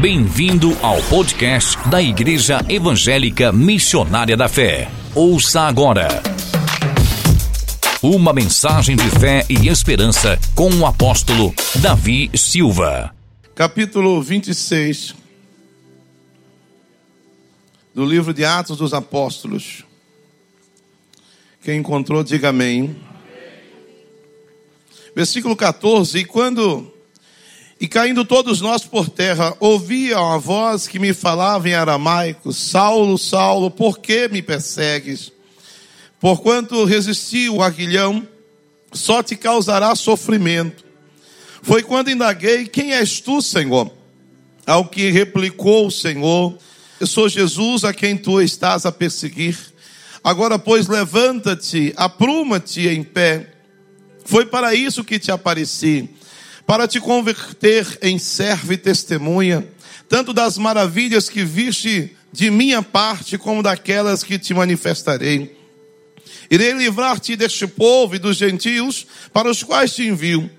Bem-vindo ao podcast da Igreja Evangélica Missionária da Fé. Ouça agora. Uma mensagem de fé e esperança com o apóstolo Davi Silva. Capítulo 26 do livro de Atos dos Apóstolos. Quem encontrou, diga amém. Versículo 14: E quando e caindo todos nós por terra, ouvia uma voz que me falava em aramaico: Saulo, Saulo, por que me persegues? Porquanto resisti o aguilhão, só te causará sofrimento. Foi quando indaguei: Quem és tu, Senhor? Ao que replicou o Senhor: Eu sou Jesus a quem tu estás a perseguir. Agora, pois, levanta-te, apruma-te em pé. Foi para isso que te apareci para te converter em servo e testemunha, tanto das maravilhas que viste de minha parte, como daquelas que te manifestarei. Irei livrar-te deste povo e dos gentios, para os quais te envio,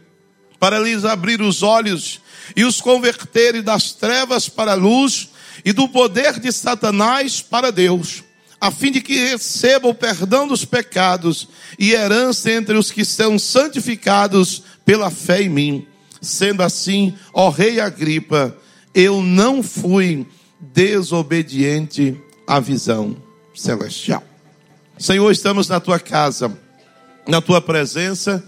para lhes abrir os olhos e os converterem das trevas para a luz e do poder de Satanás para Deus, a fim de que receba o perdão dos pecados e herança entre os que são santificados pela fé em mim. Sendo assim, ó rei Agripa, eu não fui desobediente à visão celestial. Senhor, estamos na tua casa, na tua presença,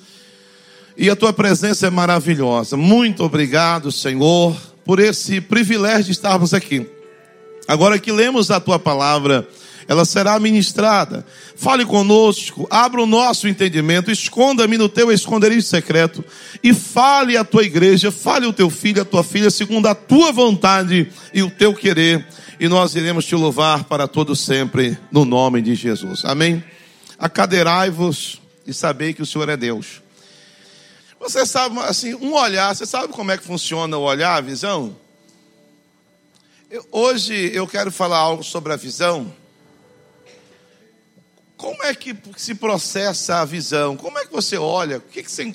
e a tua presença é maravilhosa. Muito obrigado, Senhor, por esse privilégio de estarmos aqui. Agora que lemos a tua palavra, ela será ministrada. Fale conosco, abra o nosso entendimento, esconda-me no teu esconderijo secreto e fale a tua igreja, fale o teu filho, a tua filha, segundo a tua vontade e o teu querer, e nós iremos te louvar para todo sempre, no nome de Jesus. Amém? Acadeirai-vos e sabei que o Senhor é Deus. Você sabe, assim, um olhar, você sabe como é que funciona o olhar, a visão? Eu, hoje eu quero falar algo sobre a visão como é que se processa a visão? Como é que você olha?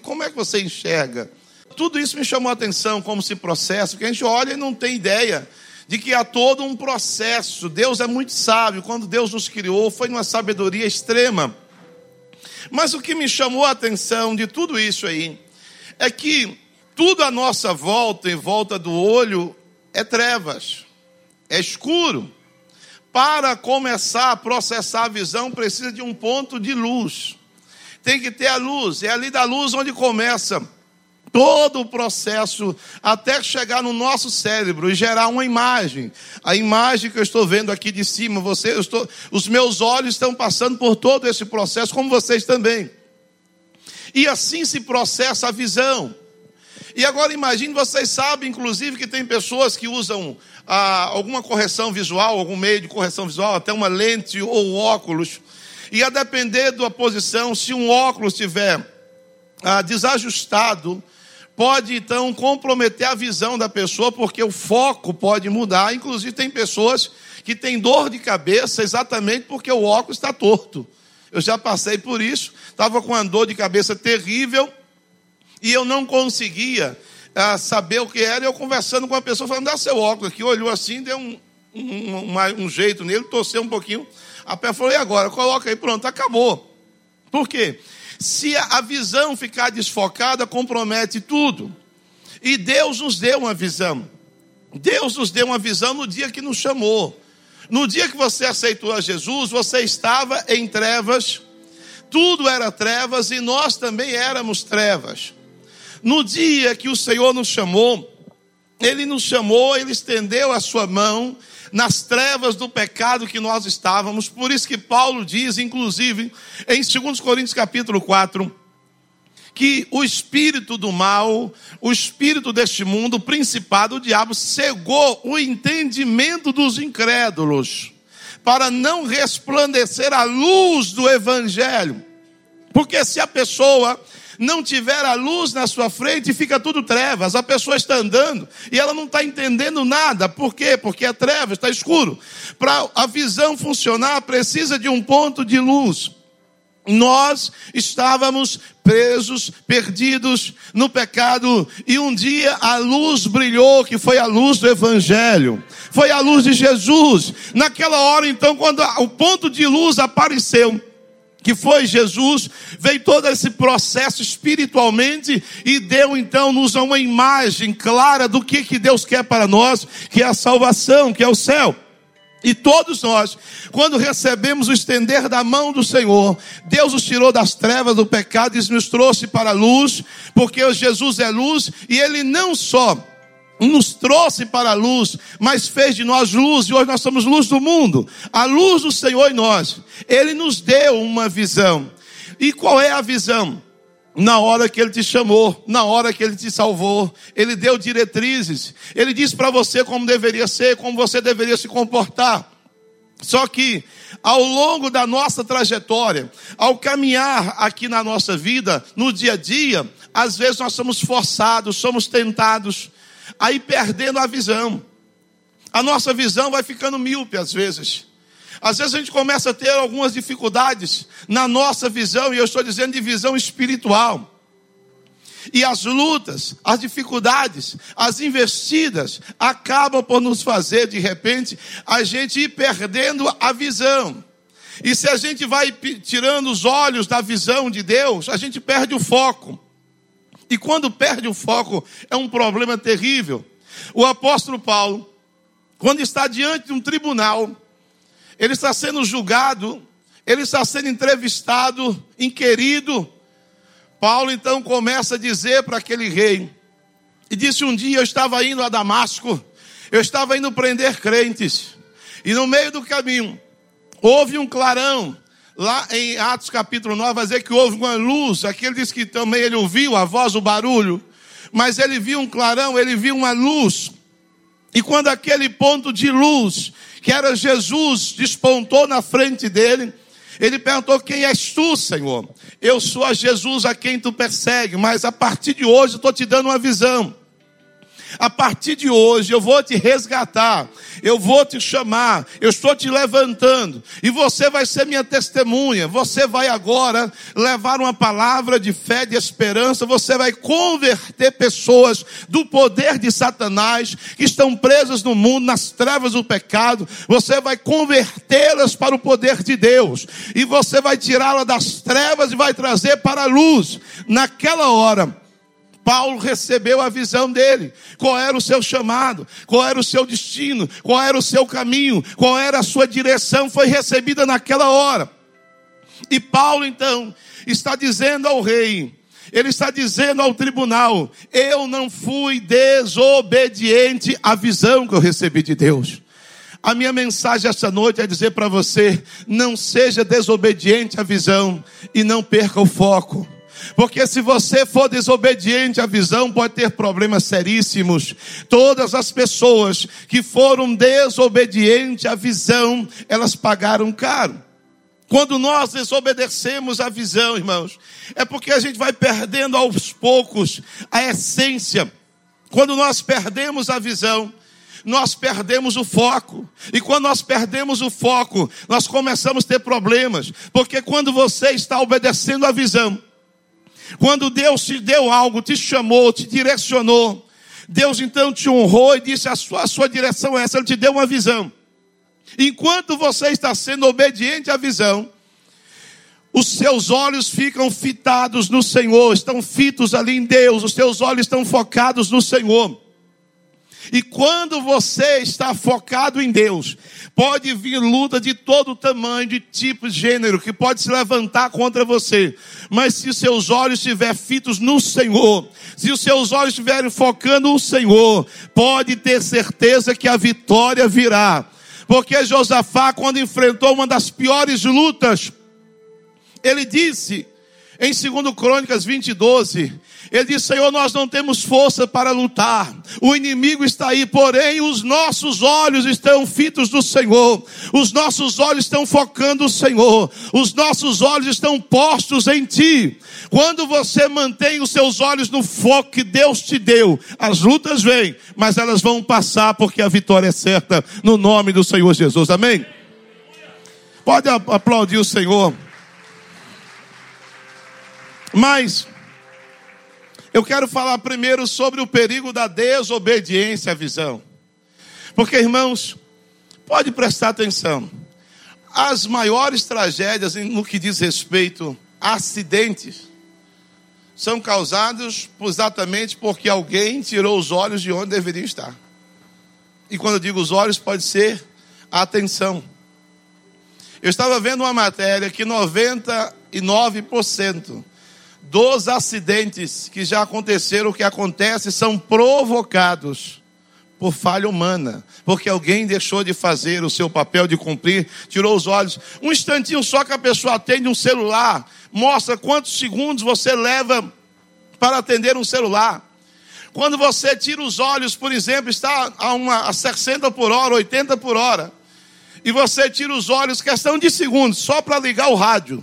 Como é que você enxerga? Tudo isso me chamou a atenção, como se processa, porque a gente olha e não tem ideia de que há todo um processo. Deus é muito sábio. Quando Deus nos criou, foi uma sabedoria extrema. Mas o que me chamou a atenção de tudo isso aí é que tudo à nossa volta, em volta do olho, é trevas, é escuro para começar a processar a visão, precisa de um ponto de luz. Tem que ter a luz, é ali da luz onde começa todo o processo até chegar no nosso cérebro e gerar uma imagem. A imagem que eu estou vendo aqui de cima, você, estou, os meus olhos estão passando por todo esse processo, como vocês também. E assim se processa a visão. E agora imagine, vocês sabem, inclusive, que tem pessoas que usam ah, alguma correção visual, algum meio de correção visual, até uma lente ou óculos. E a depender da posição, se um óculos estiver ah, desajustado, pode então comprometer a visão da pessoa, porque o foco pode mudar. Inclusive, tem pessoas que têm dor de cabeça exatamente porque o óculos está torto. Eu já passei por isso, estava com uma dor de cabeça terrível e eu não conseguia uh, saber o que era. Eu conversando com a pessoa, falando, dá seu óculos aqui. Olhou assim, deu um, um, um, um jeito nele, torceu um pouquinho. A pé falou, e agora? Coloca aí, pronto, acabou. Por quê? Se a visão ficar desfocada, compromete tudo. E Deus nos deu uma visão. Deus nos deu uma visão no dia que nos chamou. No dia que você aceitou a Jesus, você estava em trevas, tudo era trevas e nós também éramos trevas. No dia que o Senhor nos chamou, Ele nos chamou, Ele estendeu a sua mão nas trevas do pecado que nós estávamos. Por isso que Paulo diz, inclusive, em 2 Coríntios capítulo 4, que o espírito do mal, o espírito deste mundo, o principado, o diabo, cegou o entendimento dos incrédulos, para não resplandecer a luz do evangelho. Porque se a pessoa não tiver a luz na sua frente, fica tudo trevas. A pessoa está andando e ela não está entendendo nada. Por quê? Porque é trevas, está escuro. Para a visão funcionar, precisa de um ponto de luz. Nós estávamos presos, perdidos no pecado, e um dia a luz brilhou, que foi a luz do Evangelho, foi a luz de Jesus. Naquela hora, então, quando o ponto de luz apareceu, que foi Jesus, veio todo esse processo espiritualmente e deu então nos uma imagem clara do que, que Deus quer para nós, que é a salvação, que é o céu. E todos nós, quando recebemos o estender da mão do Senhor, Deus nos tirou das trevas do pecado e nos trouxe para a luz, porque Jesus é luz e Ele não só nos trouxe para a luz, mas fez de nós luz, e hoje nós somos luz do mundo. A luz do Senhor em nós. Ele nos deu uma visão. E qual é a visão? na hora que ele te chamou, na hora que ele te salvou, ele deu diretrizes, ele disse para você como deveria ser, como você deveria se comportar. Só que ao longo da nossa trajetória, ao caminhar aqui na nossa vida, no dia a dia, às vezes nós somos forçados, somos tentados a ir perdendo a visão. A nossa visão vai ficando míope às vezes. Às vezes a gente começa a ter algumas dificuldades na nossa visão, e eu estou dizendo de visão espiritual. E as lutas, as dificuldades, as investidas acabam por nos fazer, de repente, a gente ir perdendo a visão. E se a gente vai tirando os olhos da visão de Deus, a gente perde o foco. E quando perde o foco, é um problema terrível. O apóstolo Paulo, quando está diante de um tribunal, ele está sendo julgado, ele está sendo entrevistado, inquirido. Paulo então começa a dizer para aquele rei, e disse um dia: Eu estava indo a Damasco, eu estava indo prender crentes, e no meio do caminho houve um clarão. Lá em Atos capítulo 9 vai dizer que houve uma luz. Aqui ele diz que também ele ouviu a voz, o barulho. Mas ele viu um clarão, ele viu uma luz. E quando aquele ponto de luz que era Jesus, despontou na frente dele. Ele perguntou: Quem és tu, Senhor? Eu sou a Jesus a quem tu persegue, mas a partir de hoje eu estou te dando uma visão. A partir de hoje eu vou te resgatar, eu vou te chamar, eu estou te levantando, e você vai ser minha testemunha. Você vai agora levar uma palavra de fé, de esperança, você vai converter pessoas do poder de Satanás que estão presas no mundo, nas trevas do pecado, você vai convertê-las para o poder de Deus, e você vai tirá-la das trevas e vai trazer para a luz. Naquela hora, Paulo recebeu a visão dele. Qual era o seu chamado? Qual era o seu destino? Qual era o seu caminho? Qual era a sua direção? Foi recebida naquela hora. E Paulo então está dizendo ao rei, ele está dizendo ao tribunal: Eu não fui desobediente à visão que eu recebi de Deus. A minha mensagem esta noite é dizer para você: não seja desobediente à visão e não perca o foco. Porque se você for desobediente à visão, pode ter problemas seríssimos. Todas as pessoas que foram desobedientes à visão, elas pagaram caro. Quando nós desobedecemos a visão, irmãos, é porque a gente vai perdendo aos poucos a essência. Quando nós perdemos a visão, nós perdemos o foco. E quando nós perdemos o foco, nós começamos a ter problemas. Porque quando você está obedecendo a visão, quando Deus te deu algo, te chamou, te direcionou, Deus então te honrou e disse: a sua, a sua direção é essa, Ele te deu uma visão. Enquanto você está sendo obediente à visão, os seus olhos ficam fitados no Senhor, estão fitos ali em Deus, os seus olhos estão focados no Senhor. E quando você está focado em Deus, pode vir luta de todo tamanho, de tipo, gênero, que pode se levantar contra você. Mas se seus olhos estiverem fitos no Senhor, se os seus olhos estiverem focando no Senhor, pode ter certeza que a vitória virá. Porque Josafá, quando enfrentou uma das piores lutas, ele disse, em 2 Crônicas 20, 12, ele diz: Senhor, nós não temos força para lutar, o inimigo está aí, porém os nossos olhos estão fitos no Senhor, os nossos olhos estão focando o Senhor, os nossos olhos estão postos em Ti. Quando você mantém os seus olhos no foco que Deus te deu, as lutas vêm, mas elas vão passar porque a vitória é certa, no nome do Senhor Jesus, amém? Pode aplaudir o Senhor. Mas eu quero falar primeiro sobre o perigo da desobediência à visão. Porque, irmãos, pode prestar atenção. As maiores tragédias no que diz respeito a acidentes são causados exatamente porque alguém tirou os olhos de onde deveriam estar. E quando eu digo os olhos, pode ser a atenção. Eu estava vendo uma matéria que 99% dos acidentes que já aconteceram, que acontecem, são provocados por falha humana, porque alguém deixou de fazer o seu papel de cumprir, tirou os olhos. Um instantinho só que a pessoa atende um celular, mostra quantos segundos você leva para atender um celular. Quando você tira os olhos, por exemplo, está a, uma, a 60 por hora, 80 por hora, e você tira os olhos, questão de segundos, só para ligar o rádio.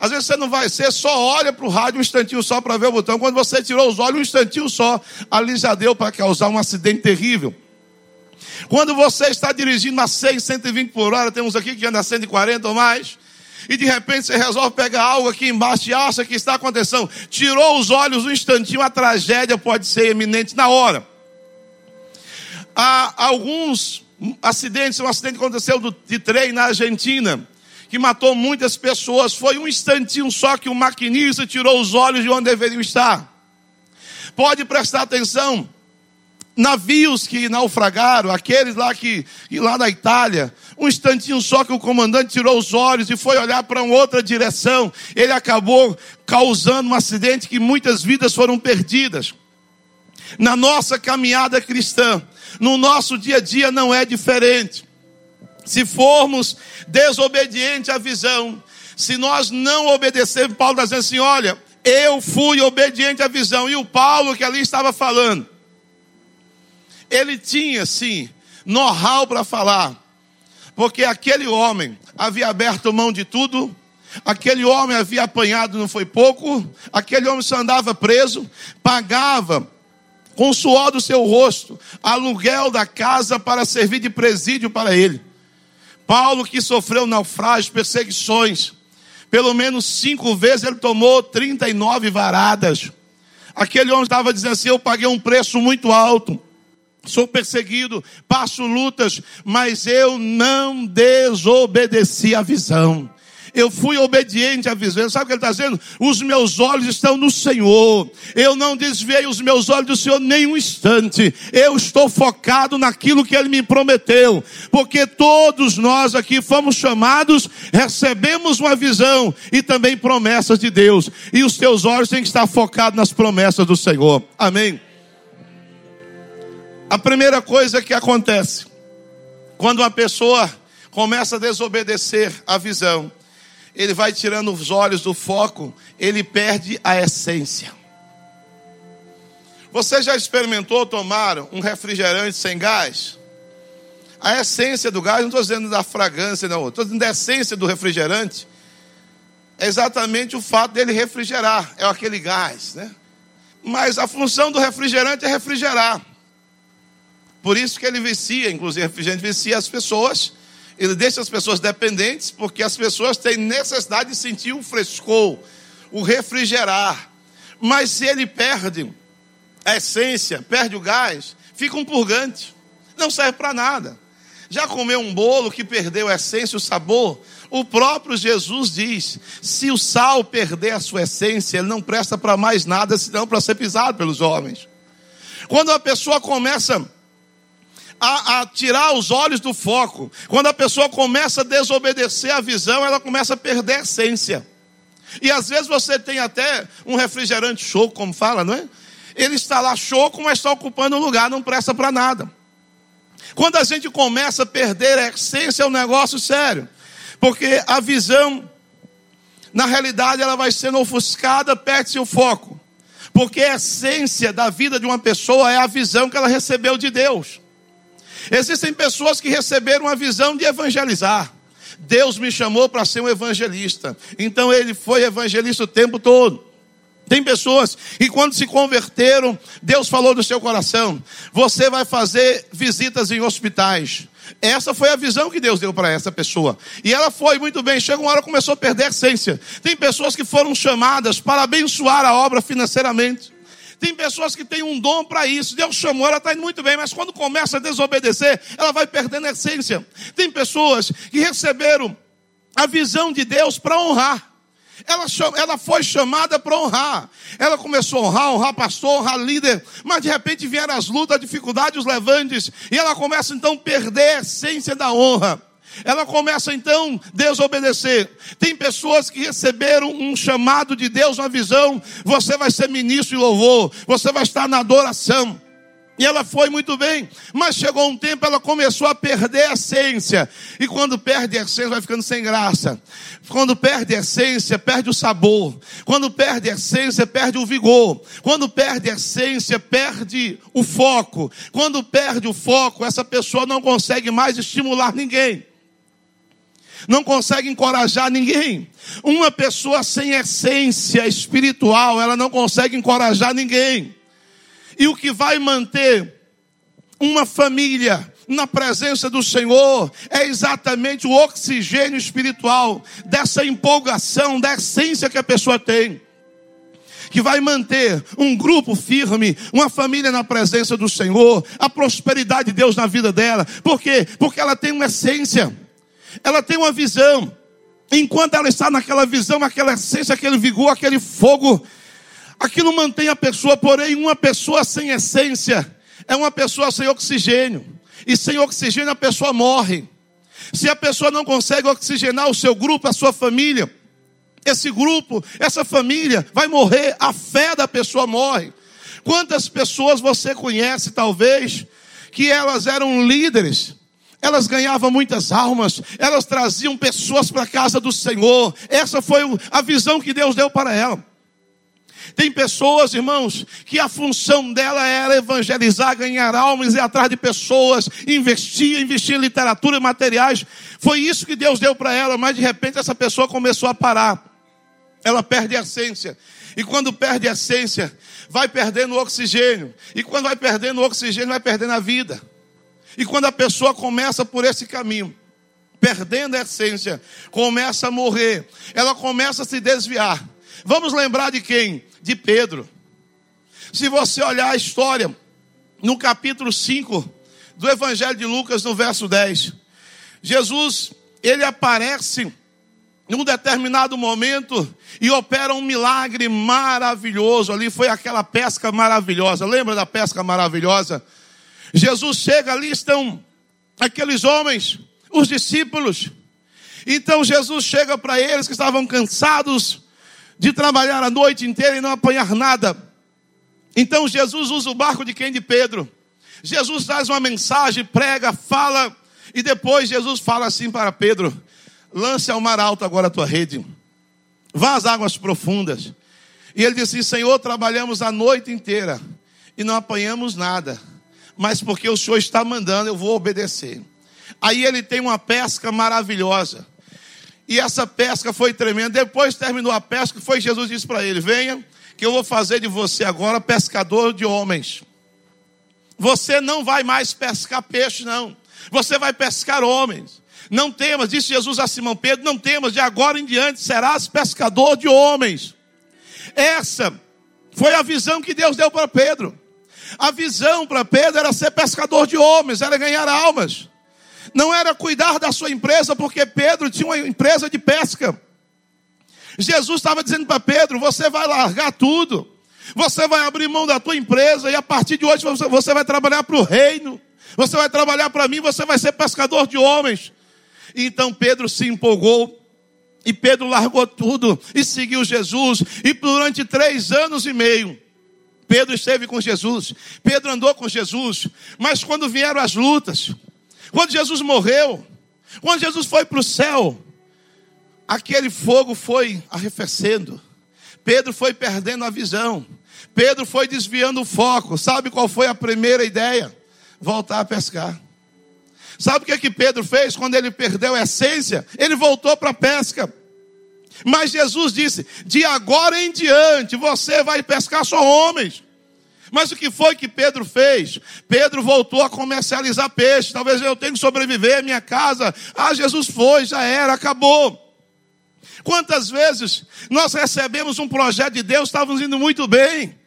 Às vezes você não vai ser, só olha para o rádio um instantinho só para ver o botão. Quando você tirou os olhos um instantinho só, ali já deu para causar um acidente terrível. Quando você está dirigindo a 100, 120 por hora, temos aqui que anda a 140 ou mais, e de repente você resolve pegar algo aqui embaixo e acha que está acontecendo. Tirou os olhos um instantinho, a tragédia pode ser eminente na hora. Há alguns acidentes, um acidente aconteceu de trem na Argentina que matou muitas pessoas. Foi um instantinho só que o maquinista tirou os olhos de onde deveriam estar. Pode prestar atenção. Navios que naufragaram, aqueles lá que, lá na Itália, um instantinho só que o comandante tirou os olhos e foi olhar para uma outra direção, ele acabou causando um acidente que muitas vidas foram perdidas. Na nossa caminhada cristã, no nosso dia a dia não é diferente se formos desobedientes à visão, se nós não obedecermos, Paulo está dizendo assim: olha, eu fui obediente à visão, e o Paulo que ali estava falando, ele tinha sim know-how para falar, porque aquele homem havia aberto mão de tudo, aquele homem havia apanhado, não foi pouco, aquele homem só andava preso, pagava com o suor do seu rosto aluguel da casa para servir de presídio para ele. Paulo que sofreu naufrágios, perseguições, pelo menos cinco vezes ele tomou 39 varadas. Aquele homem estava dizendo assim: Eu paguei um preço muito alto, sou perseguido, passo lutas, mas eu não desobedeci a visão eu fui obediente à visão. Sabe o que ele está dizendo? Os meus olhos estão no Senhor. Eu não desviei os meus olhos do Senhor nem um instante. Eu estou focado naquilo que ele me prometeu. Porque todos nós aqui fomos chamados, recebemos uma visão e também promessas de Deus. E os teus olhos têm que estar focados nas promessas do Senhor. Amém. A primeira coisa que acontece quando uma pessoa começa a desobedecer a visão ele vai tirando os olhos do foco, ele perde a essência. Você já experimentou tomar um refrigerante sem gás? A essência do gás, não estou dizendo da fragrância, não, estou dizendo da essência do refrigerante. É exatamente o fato dele refrigerar, é aquele gás, né? Mas a função do refrigerante é refrigerar. Por isso que ele vicia, inclusive refrigerante vicia as pessoas ele deixa as pessoas dependentes, porque as pessoas têm necessidade de sentir o frescor, o refrigerar. Mas se ele perde a essência, perde o gás, fica um purgante. Não serve para nada. Já comeu um bolo que perdeu a essência, o sabor? O próprio Jesus diz: se o sal perder a sua essência, ele não presta para mais nada senão para ser pisado pelos homens. Quando a pessoa começa a, a, tirar os olhos do foco. Quando a pessoa começa a desobedecer a visão, ela começa a perder a essência. E às vezes você tem até um refrigerante choco, como fala, não é? Ele está lá choco, mas está ocupando um lugar, não presta para nada. Quando a gente começa a perder a essência, é um negócio sério. Porque a visão, na realidade, ela vai sendo ofuscada, perde-se o foco. Porque a essência da vida de uma pessoa é a visão que ela recebeu de Deus. Existem pessoas que receberam a visão de evangelizar. Deus me chamou para ser um evangelista. Então ele foi evangelista o tempo todo. Tem pessoas que quando se converteram, Deus falou do seu coração: você vai fazer visitas em hospitais, Essa foi a visão que Deus deu para essa pessoa. E ela foi muito bem. Chega uma hora começou a perder a essência. Tem pessoas que foram chamadas para abençoar a obra financeiramente. Tem pessoas que têm um dom para isso. Deus chamou, ela está indo muito bem, mas quando começa a desobedecer, ela vai perdendo a essência. Tem pessoas que receberam a visão de Deus para honrar. Ela, ela foi chamada para honrar. Ela começou a honrar, honrar pastor, honrar líder. Mas de repente vieram as lutas, a dificuldade, os levantes. E ela começa então a perder a essência da honra. Ela começa então a desobedecer. Tem pessoas que receberam um chamado de Deus, uma visão. Você vai ser ministro de louvor. Você vai estar na adoração. E ela foi muito bem, mas chegou um tempo ela começou a perder a essência. E quando perde a essência, vai ficando sem graça. Quando perde a essência, perde o sabor. Quando perde a essência, perde o vigor. Quando perde a essência, perde o foco. Quando perde o foco, essa pessoa não consegue mais estimular ninguém. Não consegue encorajar ninguém. Uma pessoa sem essência espiritual, ela não consegue encorajar ninguém. E o que vai manter uma família na presença do Senhor é exatamente o oxigênio espiritual dessa empolgação, da essência que a pessoa tem. Que vai manter um grupo firme, uma família na presença do Senhor, a prosperidade de Deus na vida dela. Por quê? Porque ela tem uma essência, ela tem uma visão. Enquanto ela está naquela visão, aquela essência, aquele vigor, aquele fogo, Aquilo mantém a pessoa, porém, uma pessoa sem essência é uma pessoa sem oxigênio. E sem oxigênio a pessoa morre. Se a pessoa não consegue oxigenar o seu grupo, a sua família, esse grupo, essa família vai morrer, a fé da pessoa morre. Quantas pessoas você conhece, talvez, que elas eram líderes, elas ganhavam muitas almas, elas traziam pessoas para a casa do Senhor, essa foi a visão que Deus deu para ela. Tem pessoas, irmãos, que a função dela era evangelizar, ganhar almas, ir atrás de pessoas, investir, investir em literatura e materiais. Foi isso que Deus deu para ela, mas de repente essa pessoa começou a parar. Ela perde a essência. E quando perde a essência, vai perdendo o oxigênio. E quando vai perdendo o oxigênio, vai perdendo a vida. E quando a pessoa começa por esse caminho, perdendo a essência, começa a morrer, ela começa a se desviar. Vamos lembrar de quem? De Pedro. Se você olhar a história, no capítulo 5 do Evangelho de Lucas, no verso 10, Jesus, ele aparece num determinado momento e opera um milagre maravilhoso. Ali foi aquela pesca maravilhosa. Lembra da pesca maravilhosa? Jesus chega ali, estão aqueles homens, os discípulos. Então Jesus chega para eles que estavam cansados, de trabalhar a noite inteira e não apanhar nada. Então Jesus usa o barco de quem? De Pedro. Jesus traz uma mensagem, prega, fala, e depois Jesus fala assim para Pedro: lance ao mar alto agora a tua rede, vá às águas profundas. E ele disse: Senhor, trabalhamos a noite inteira e não apanhamos nada, mas porque o Senhor está mandando, eu vou obedecer. Aí ele tem uma pesca maravilhosa. E essa pesca foi tremenda. Depois terminou a pesca, foi Jesus disse para ele: Venha, que eu vou fazer de você agora pescador de homens. Você não vai mais pescar peixe, não. Você vai pescar homens. Não temas, disse Jesus a Simão Pedro: Não temas, de agora em diante serás pescador de homens. Essa foi a visão que Deus deu para Pedro. A visão para Pedro era ser pescador de homens, era ganhar almas não era cuidar da sua empresa, porque Pedro tinha uma empresa de pesca. Jesus estava dizendo para Pedro: você vai largar tudo, você vai abrir mão da tua empresa, e a partir de hoje você vai trabalhar para o reino, você vai trabalhar para mim, você vai ser pescador de homens. E então Pedro se empolgou. E Pedro largou tudo e seguiu Jesus. E durante três anos e meio, Pedro esteve com Jesus. Pedro andou com Jesus. Mas quando vieram as lutas, quando Jesus morreu, quando Jesus foi para o céu, aquele fogo foi arrefecendo. Pedro foi perdendo a visão. Pedro foi desviando o foco. Sabe qual foi a primeira ideia? Voltar a pescar. Sabe o que, é que Pedro fez quando ele perdeu a essência? Ele voltou para a pesca. Mas Jesus disse: de agora em diante você vai pescar só homens. Mas o que foi que Pedro fez? Pedro voltou a comercializar peixe. Talvez eu tenha que sobreviver, minha casa. Ah, Jesus foi, já era, acabou. Quantas vezes nós recebemos um projeto de Deus, estávamos indo muito bem,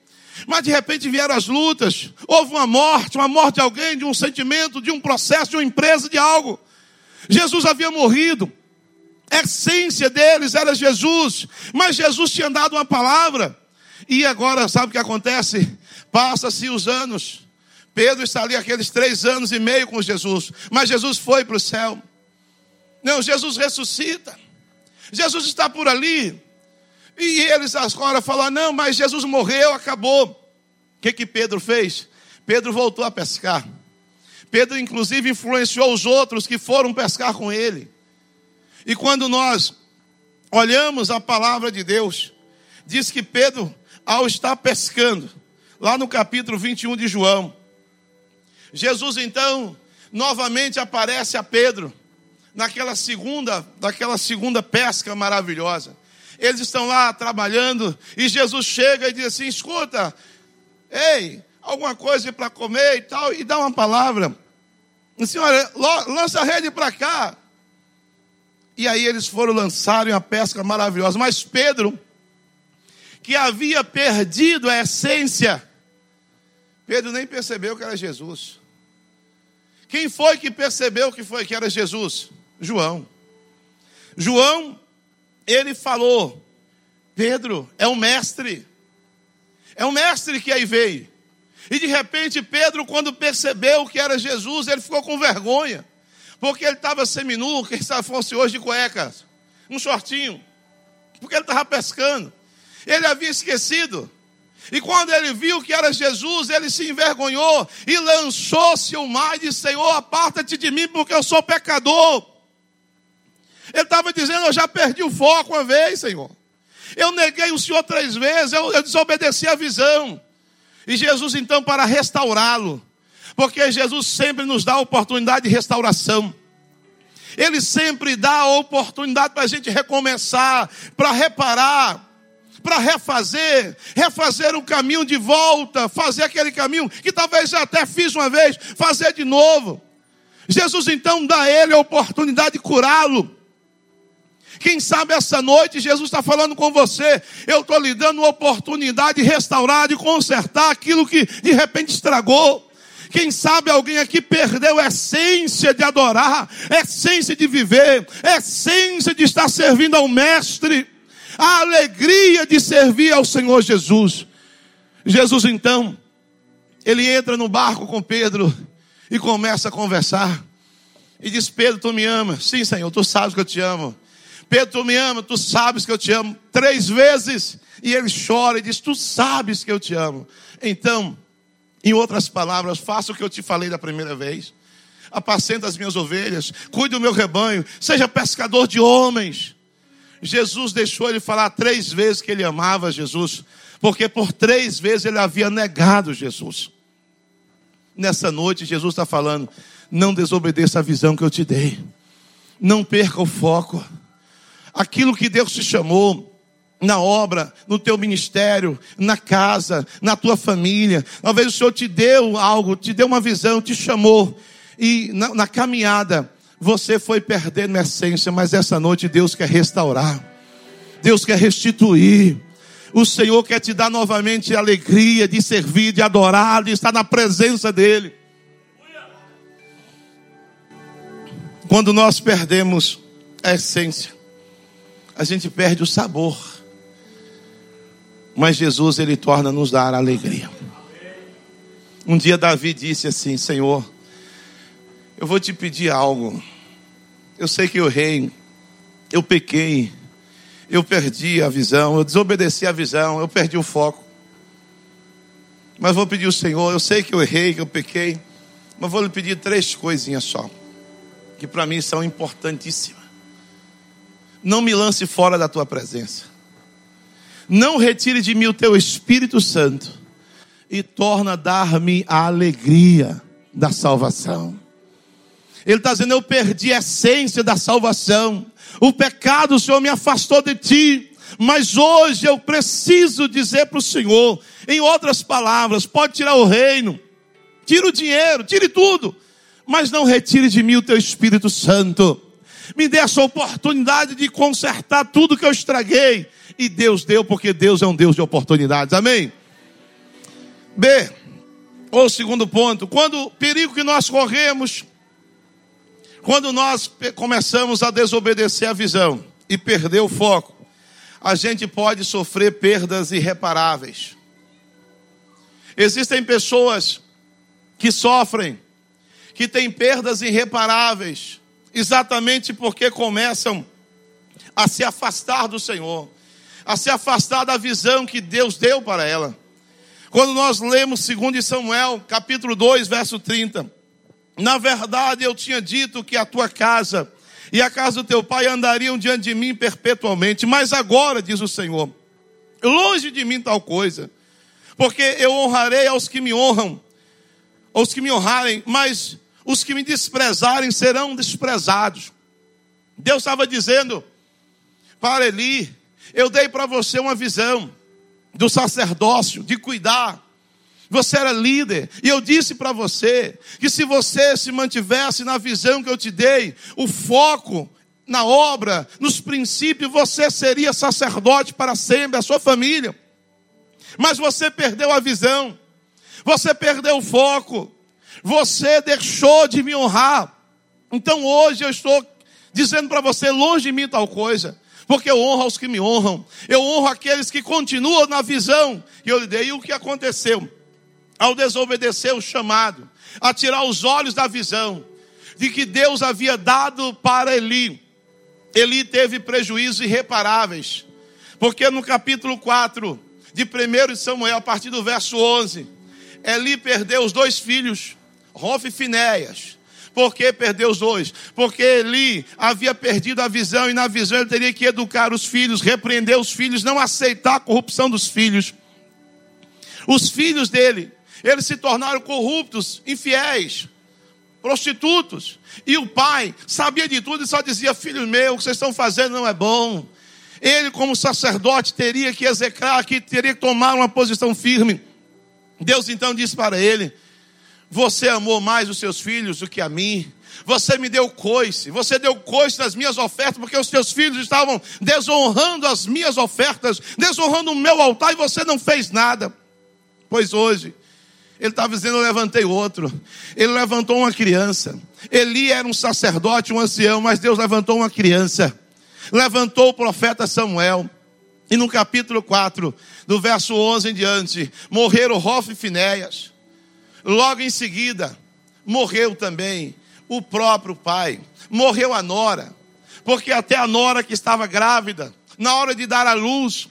mas de repente vieram as lutas, houve uma morte, uma morte de alguém, de um sentimento, de um processo, de uma empresa, de algo. Jesus havia morrido, a essência deles era Jesus, mas Jesus tinha dado uma palavra, e agora sabe o que acontece? Passa-se os anos. Pedro está ali aqueles três anos e meio com Jesus. Mas Jesus foi para o céu. Não, Jesus ressuscita. Jesus está por ali. E eles agora falam: não, mas Jesus morreu, acabou. O que, que Pedro fez? Pedro voltou a pescar. Pedro, inclusive, influenciou os outros que foram pescar com ele. E quando nós olhamos a palavra de Deus, diz que Pedro, ao estar pescando, lá no capítulo 21 de João. Jesus então novamente aparece a Pedro naquela segunda, daquela segunda pesca maravilhosa. Eles estão lá trabalhando e Jesus chega e diz assim: "Escuta, ei, alguma coisa para comer e tal", e dá uma palavra. Senhora, lança a rede para cá. E aí eles foram lançarem a pesca maravilhosa, mas Pedro, que havia perdido a essência Pedro nem percebeu que era Jesus. Quem foi que percebeu que foi que era Jesus? João. João, ele falou: Pedro é o mestre. É o mestre que aí veio. E de repente Pedro, quando percebeu que era Jesus, ele ficou com vergonha. Porque ele estava seminu, quem sabe fosse hoje de cuecas, um shortinho. Porque ele estava pescando. Ele havia esquecido e quando ele viu que era Jesus, ele se envergonhou e lançou-se ao mar e disse: Senhor, aparta-te de mim, porque eu sou pecador. Ele estava dizendo: Eu já perdi o foco uma vez, Senhor. Eu neguei o Senhor três vezes, eu, eu desobedeci a visão. E Jesus, então, para restaurá-lo, porque Jesus sempre nos dá a oportunidade de restauração. Ele sempre dá a oportunidade para a gente recomeçar, para reparar para refazer, refazer o caminho de volta, fazer aquele caminho que talvez já até fiz uma vez, fazer de novo. Jesus então dá a ele a oportunidade de curá-lo. Quem sabe essa noite Jesus está falando com você. Eu estou lhe dando uma oportunidade de restaurar, de consertar aquilo que de repente estragou. Quem sabe alguém aqui perdeu a essência de adorar, a essência de viver, a essência de estar servindo ao Mestre a alegria de servir ao Senhor Jesus. Jesus então, ele entra no barco com Pedro e começa a conversar. E diz: Pedro, tu me amas? Sim, Senhor, tu sabes que eu te amo. Pedro, tu me amas, tu sabes que eu te amo. Três vezes. E ele chora e diz: Tu sabes que eu te amo. Então, em outras palavras, faça o que eu te falei da primeira vez. Apacenta as minhas ovelhas, cuide do meu rebanho, seja pescador de homens. Jesus deixou ele falar três vezes que ele amava Jesus, porque por três vezes ele havia negado Jesus. Nessa noite, Jesus está falando: não desobedeça a visão que eu te dei, não perca o foco. Aquilo que Deus te chamou, na obra, no teu ministério, na casa, na tua família. Talvez o Senhor te deu algo, te deu uma visão, te chamou. E na, na caminhada, você foi perdendo a essência, mas essa noite Deus quer restaurar. Deus quer restituir. O Senhor quer te dar novamente a alegria de servir, de adorar, de estar na presença dEle. Quando nós perdemos a essência, a gente perde o sabor. Mas Jesus, Ele torna nos dar alegria. Um dia Davi disse assim: Senhor, eu vou te pedir algo. Eu sei que eu errei, eu pequei, eu perdi a visão, eu desobedeci a visão, eu perdi o foco. Mas vou pedir ao Senhor, eu sei que eu errei, que eu pequei, mas vou lhe pedir três coisinhas só, que para mim são importantíssimas. Não me lance fora da tua presença. Não retire de mim o teu Espírito Santo e torna a dar-me a alegria da salvação. Ele está dizendo: Eu perdi a essência da salvação. O pecado, o Senhor, me afastou de ti. Mas hoje eu preciso dizer para o Senhor, em outras palavras, pode tirar o reino, tira o dinheiro, tire tudo, mas não retire de mim o teu Espírito Santo. Me dê essa oportunidade de consertar tudo que eu estraguei. E Deus deu, porque Deus é um Deus de oportunidades. Amém? B, ou segundo ponto, quando o perigo que nós corremos, quando nós começamos a desobedecer a visão e perder o foco, a gente pode sofrer perdas irreparáveis. Existem pessoas que sofrem, que têm perdas irreparáveis, exatamente porque começam a se afastar do Senhor, a se afastar da visão que Deus deu para ela. Quando nós lemos 2 Samuel, capítulo 2, verso 30, na verdade eu tinha dito que a tua casa e a casa do teu pai andariam diante de mim perpetuamente, mas agora, diz o Senhor, longe de mim tal coisa, porque eu honrarei aos que me honram, aos que me honrarem, mas os que me desprezarem serão desprezados. Deus estava dizendo para Eli: Eu dei para você uma visão do sacerdócio, de cuidar. Você era líder, e eu disse para você que se você se mantivesse na visão que eu te dei, o foco na obra, nos princípios, você seria sacerdote para sempre, a sua família. Mas você perdeu a visão, você perdeu o foco, você deixou de me honrar. Então hoje eu estou dizendo para você, longe de mim tal coisa. Porque eu honro aos que me honram. Eu honro aqueles que continuam na visão que eu lhe dei. E o que aconteceu? Ao desobedecer o chamado, a tirar os olhos da visão de que Deus havia dado para Eli, Eli teve prejuízos irreparáveis. Porque no capítulo 4 de 1 Samuel, a partir do verso 11, Eli perdeu os dois filhos Rof e Finéias. Por que perdeu os dois? Porque Eli havia perdido a visão e na visão ele teria que educar os filhos, repreender os filhos, não aceitar a corrupção dos filhos. Os filhos dele, eles se tornaram corruptos, infiéis, prostitutos. E o pai sabia de tudo e só dizia: Filho meu, o que vocês estão fazendo não é bom. Ele, como sacerdote, teria que execrar, que teria que tomar uma posição firme. Deus então disse para ele: você amou mais os seus filhos do que a mim. Você me deu coice, você deu coice nas minhas ofertas, porque os teus filhos estavam desonrando as minhas ofertas, desonrando o meu altar e você não fez nada. Pois hoje, ele estava dizendo: Eu levantei outro. Ele levantou uma criança. Eli era um sacerdote, um ancião, mas Deus levantou uma criança. Levantou o profeta Samuel. E no capítulo 4, do verso 11 em diante, morreram Rof e Finéias. Logo em seguida, morreu também o próprio pai, morreu a nora, porque até a nora que estava grávida, na hora de dar a luz,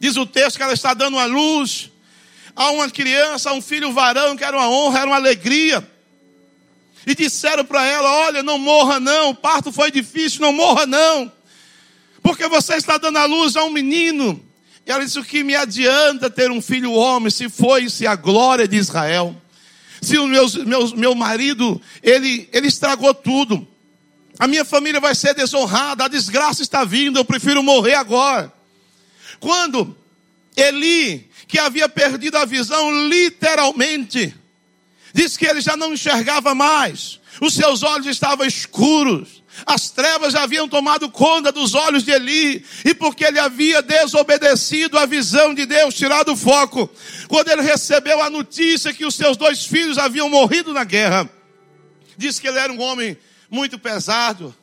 diz o texto que ela está dando a luz a uma criança, a um filho varão, que era uma honra, era uma alegria. E disseram para ela: Olha, não morra não, o parto foi difícil, não morra não, porque você está dando a luz a um menino e ela disse: O que me adianta ter um filho homem se foi-se a glória de Israel? Se o meu, meu, meu marido, ele, ele estragou tudo. A minha família vai ser desonrada, a desgraça está vindo, eu prefiro morrer agora. Quando Eli, que havia perdido a visão literalmente, disse que ele já não enxergava mais, os seus olhos estavam escuros, as trevas haviam tomado conta dos olhos de Eli, e porque ele havia desobedecido a visão de Deus, tirado o foco, quando ele recebeu a notícia que os seus dois filhos haviam morrido na guerra, disse que ele era um homem muito pesado,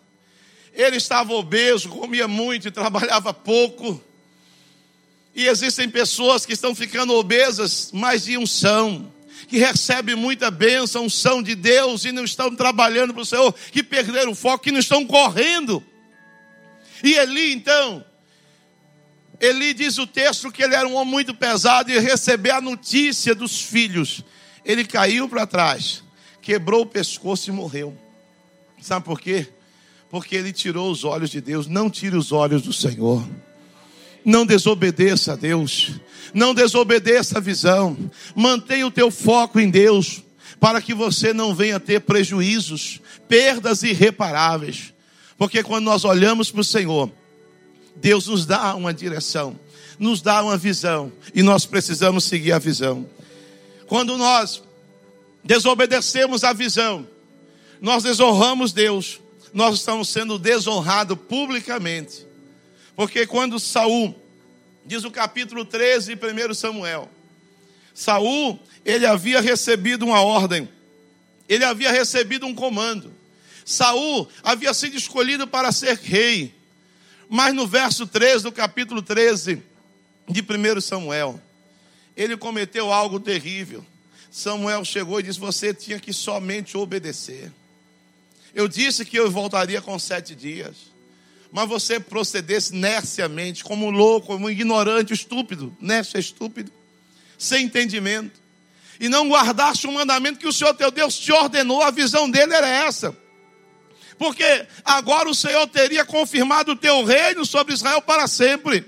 ele estava obeso, comia muito e trabalhava pouco. E existem pessoas que estão ficando obesas, mas de unção que recebem muita bênção, são de Deus e não estão trabalhando para o Senhor, que perderam o foco, que não estão correndo. E Eli, então, Eli diz o texto que ele era um homem muito pesado e receber a notícia dos filhos. Ele caiu para trás, quebrou o pescoço e morreu. Sabe por quê? Porque ele tirou os olhos de Deus. Não tire os olhos do Senhor. Não desobedeça a Deus. Não desobedeça a visão. Mantenha o teu foco em Deus, para que você não venha ter prejuízos, perdas irreparáveis. Porque quando nós olhamos para o Senhor, Deus nos dá uma direção, nos dá uma visão, e nós precisamos seguir a visão. Quando nós desobedecemos a visão, nós desonramos Deus, nós estamos sendo desonrados publicamente. Porque quando Saul, diz o capítulo 13 de 1 Samuel, Saul, ele havia recebido uma ordem, ele havia recebido um comando. Saul havia sido escolhido para ser rei. Mas no verso 13 do capítulo 13 de 1 Samuel, ele cometeu algo terrível. Samuel chegou e disse: Você tinha que somente obedecer. Eu disse que eu voltaria com sete dias. Mas você procedesse nerciamente, como louco, como ignorante, estúpido, nércio estúpido, sem entendimento. E não guardaste o mandamento que o Senhor teu Deus te ordenou, a visão dele era essa. Porque agora o Senhor teria confirmado o teu reino sobre Israel para sempre.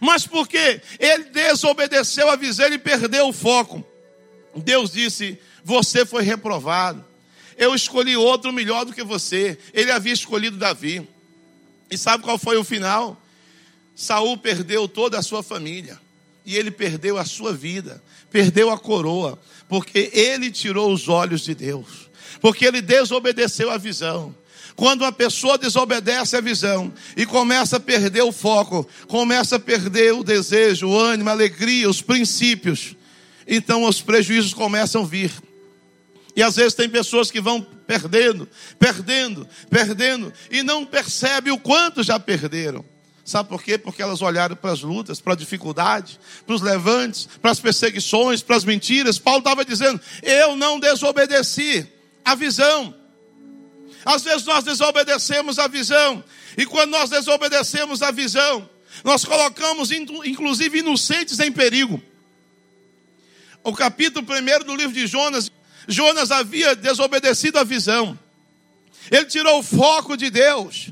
Mas porque ele desobedeceu a visão, ele perdeu o foco. Deus disse: Você foi reprovado eu escolhi outro melhor do que você. Ele havia escolhido Davi. E sabe qual foi o final? Saul perdeu toda a sua família. E ele perdeu a sua vida, perdeu a coroa, porque ele tirou os olhos de Deus, porque ele desobedeceu a visão. Quando uma pessoa desobedece a visão e começa a perder o foco, começa a perder o desejo, o ânimo, a alegria, os princípios, então os prejuízos começam a vir. E às vezes tem pessoas que vão perdendo, perdendo, perdendo, e não percebem o quanto já perderam. Sabe por quê? Porque elas olharam para as lutas, para a dificuldade, para os levantes, para as perseguições, para as mentiras. Paulo estava dizendo: Eu não desobedeci a visão. Às vezes nós desobedecemos a visão, e quando nós desobedecemos a visão, nós colocamos inclusive inocentes em perigo. O capítulo 1 do livro de Jonas Jonas havia desobedecido a visão. Ele tirou o foco de Deus.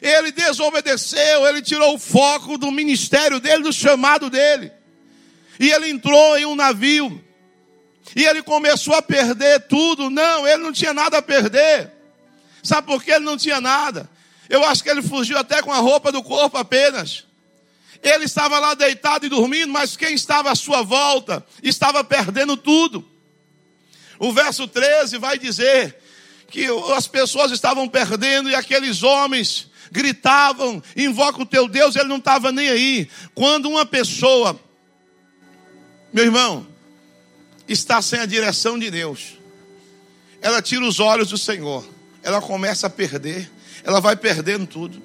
Ele desobedeceu, ele tirou o foco do ministério dele, do chamado dele. E ele entrou em um navio. E ele começou a perder tudo. Não, ele não tinha nada a perder. Sabe por que ele não tinha nada? Eu acho que ele fugiu até com a roupa do corpo apenas. Ele estava lá deitado e dormindo, mas quem estava à sua volta estava perdendo tudo. O verso 13 vai dizer que as pessoas estavam perdendo e aqueles homens gritavam: invoca o teu Deus, ele não estava nem aí. Quando uma pessoa, meu irmão, está sem a direção de Deus, ela tira os olhos do Senhor, ela começa a perder, ela vai perdendo tudo.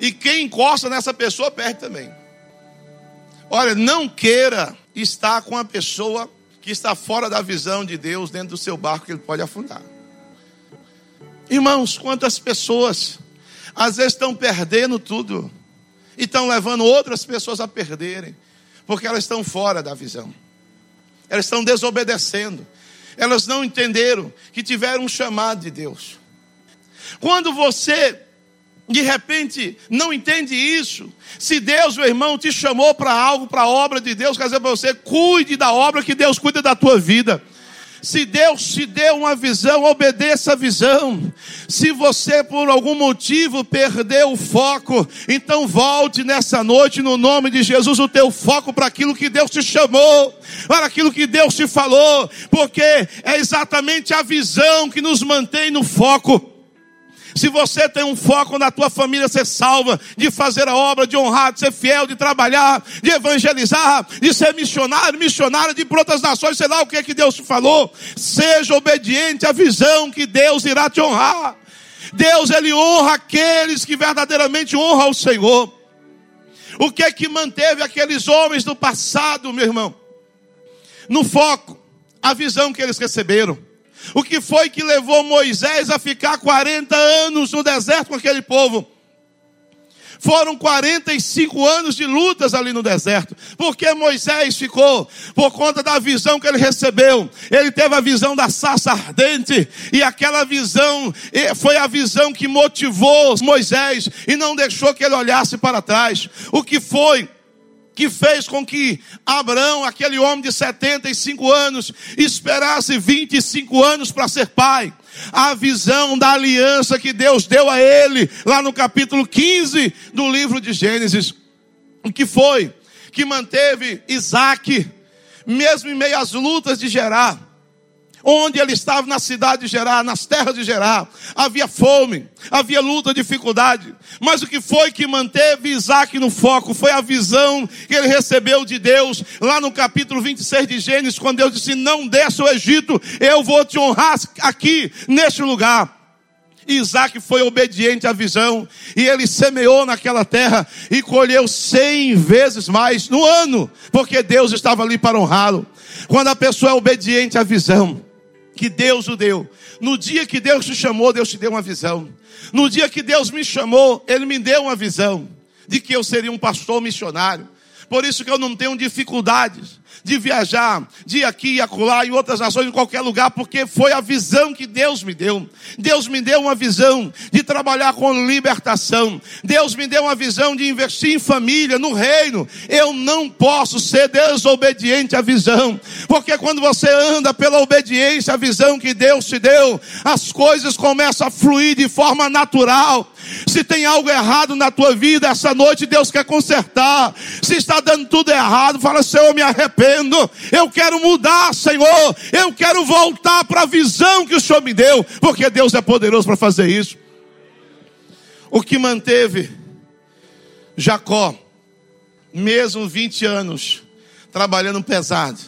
E quem encosta nessa pessoa perde também. Olha, não queira estar com a pessoa que está fora da visão de Deus dentro do seu barco que ele pode afundar. Irmãos, quantas pessoas às vezes estão perdendo tudo e estão levando outras pessoas a perderem, porque elas estão fora da visão. Elas estão desobedecendo. Elas não entenderam que tiveram um chamado de Deus. Quando você de repente não entende isso. Se Deus, meu irmão, te chamou para algo, para a obra de Deus, quer dizer para você, cuide da obra que Deus cuida da tua vida. Se Deus te deu uma visão, obedeça a visão. Se você por algum motivo perdeu o foco, então volte nessa noite no nome de Jesus o teu foco para aquilo que Deus te chamou, para aquilo que Deus te falou, porque é exatamente a visão que nos mantém no foco. Se você tem um foco na tua família ser salva, de fazer a obra, de honrar, de ser fiel, de trabalhar, de evangelizar, de ser missionário, missionária de outras nações, sei lá o que é que Deus te falou, seja obediente à visão que Deus irá te honrar. Deus ele honra aqueles que verdadeiramente honram o Senhor. O que é que manteve aqueles homens do passado, meu irmão? No foco, a visão que eles receberam. O que foi que levou Moisés a ficar 40 anos no deserto com aquele povo? Foram 45 anos de lutas ali no deserto. Porque Moisés ficou? Por conta da visão que ele recebeu. Ele teve a visão da sarça ardente. E aquela visão foi a visão que motivou Moisés e não deixou que ele olhasse para trás. O que foi? Que fez com que Abraão, aquele homem de 75 anos, esperasse 25 anos para ser pai. A visão da aliança que Deus deu a ele, lá no capítulo 15 do livro de Gênesis. O que foi que manteve Isaac, mesmo em meio às lutas de Gerar, onde ele estava na cidade de Gerar, nas terras de Gerar, havia fome, havia luta, dificuldade. Mas o que foi que manteve Isaac no foco foi a visão que ele recebeu de Deus, lá no capítulo 26 de Gênesis, quando Deus disse: Não desça o Egito, eu vou te honrar aqui, neste lugar. Isaac foi obediente à visão e ele semeou naquela terra e colheu cem vezes mais no ano, porque Deus estava ali para honrá-lo. Quando a pessoa é obediente à visão, que Deus o deu. No dia que Deus te chamou, Deus te deu uma visão. No dia que Deus me chamou, Ele me deu uma visão de que eu seria um pastor missionário. Por isso que eu não tenho dificuldades de viajar, de aqui e acolá, em outras nações, em qualquer lugar, porque foi a visão que Deus me deu. Deus me deu uma visão de trabalhar com libertação. Deus me deu uma visão de investir em família, no reino. Eu não posso ser desobediente à visão, porque quando você anda pela obediência à visão que Deus te deu, as coisas começam a fluir de forma natural. Se tem algo errado na tua vida, essa noite Deus quer consertar. Se está dando tudo errado, fala, Senhor, me arrependo. Eu quero mudar, Senhor. Eu quero voltar para a visão que o Senhor me deu, porque Deus é poderoso para fazer isso. O que manteve Jacó, mesmo 20 anos, trabalhando pesado.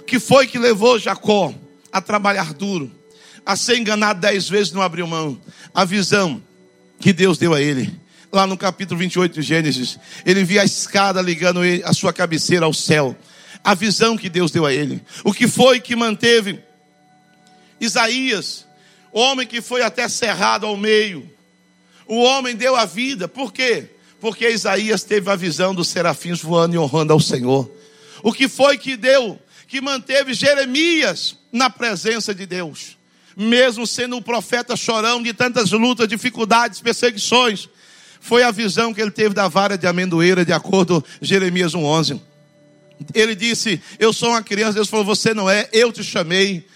O que foi que levou Jacó a trabalhar duro, a ser enganado dez vezes, não abriu mão? A visão que Deus deu a ele. Lá no capítulo 28 de Gênesis, ele via a escada ligando a sua cabeceira ao céu. A visão que Deus deu a ele. O que foi que manteve Isaías, homem que foi até cerrado ao meio. O homem deu a vida. Por quê? Porque Isaías teve a visão dos serafins voando e honrando ao Senhor. O que foi que deu, que manteve Jeremias na presença de Deus? Mesmo sendo um profeta chorão de tantas lutas, dificuldades, perseguições, foi a visão que ele teve da vara de amendoeira, de acordo com Jeremias 1,11. Ele disse: Eu sou uma criança. Deus falou: Você não é, eu te chamei.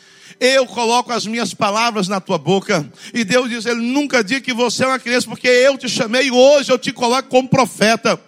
Eu coloco as minhas palavras na tua boca. E Deus diz: Ele nunca diz que você é uma criança, porque eu te chamei. Hoje eu te coloco como profeta.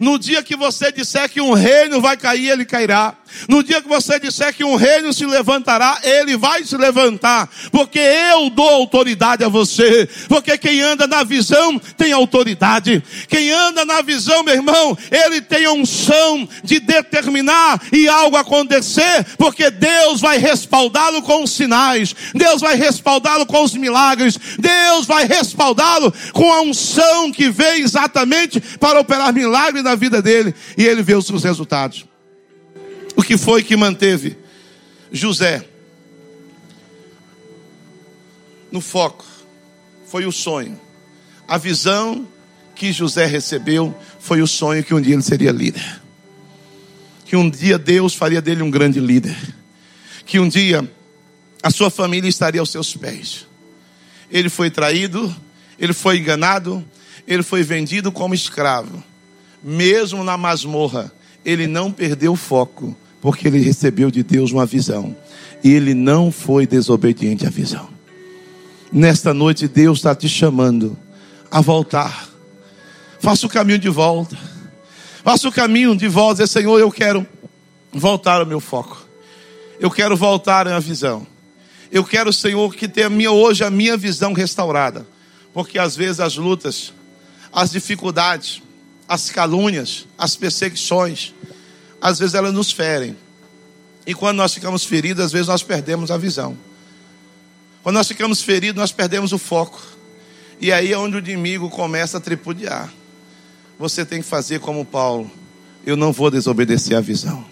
No dia que você disser que um reino vai cair, ele cairá. No dia que você disser que um reino se levantará, ele vai se levantar, porque eu dou autoridade a você. Porque quem anda na visão tem autoridade. Quem anda na visão, meu irmão, ele tem a unção de determinar e algo acontecer, porque Deus vai respaldá-lo com os sinais, Deus vai respaldá-lo com os milagres, Deus vai respaldá-lo com a unção que vem exatamente para operar milagres na vida dele e ele vê os seus resultados. O que foi que manteve José no foco? Foi o sonho. A visão que José recebeu foi o sonho que um dia ele seria líder. Que um dia Deus faria dele um grande líder. Que um dia a sua família estaria aos seus pés. Ele foi traído, ele foi enganado, ele foi vendido como escravo. Mesmo na masmorra, ele não perdeu o foco porque ele recebeu de Deus uma visão. E ele não foi desobediente à visão. Nesta noite, Deus está te chamando a voltar. Faça o caminho de volta. Faça o caminho de volta. Dizer, Senhor, eu quero voltar ao meu foco. Eu quero voltar à visão. Eu quero, Senhor, que tenha minha, hoje a minha visão restaurada. Porque às vezes as lutas, as dificuldades, as calúnias, as perseguições, às vezes elas nos ferem. E quando nós ficamos feridos, às vezes nós perdemos a visão. Quando nós ficamos feridos, nós perdemos o foco. E aí é onde o inimigo começa a tripudiar. Você tem que fazer como Paulo. Eu não vou desobedecer a visão.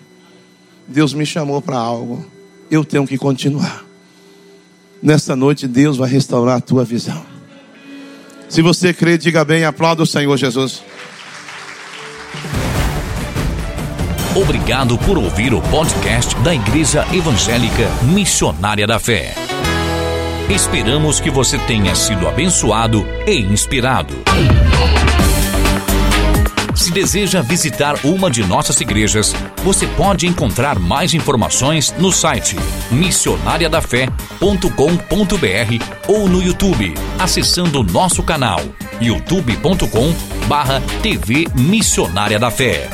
Deus me chamou para algo. Eu tenho que continuar. Nesta noite, Deus vai restaurar a tua visão. Se você crê, diga bem, aplauda o Senhor Jesus. Obrigado por ouvir o podcast da Igreja Evangélica Missionária da Fé. Esperamos que você tenha sido abençoado e inspirado. Se Deseja visitar uma de nossas igrejas? Você pode encontrar mais informações no site missionariadafé.com.br ou no YouTube, acessando nosso canal youtube.com barra TV Missionária da Fé.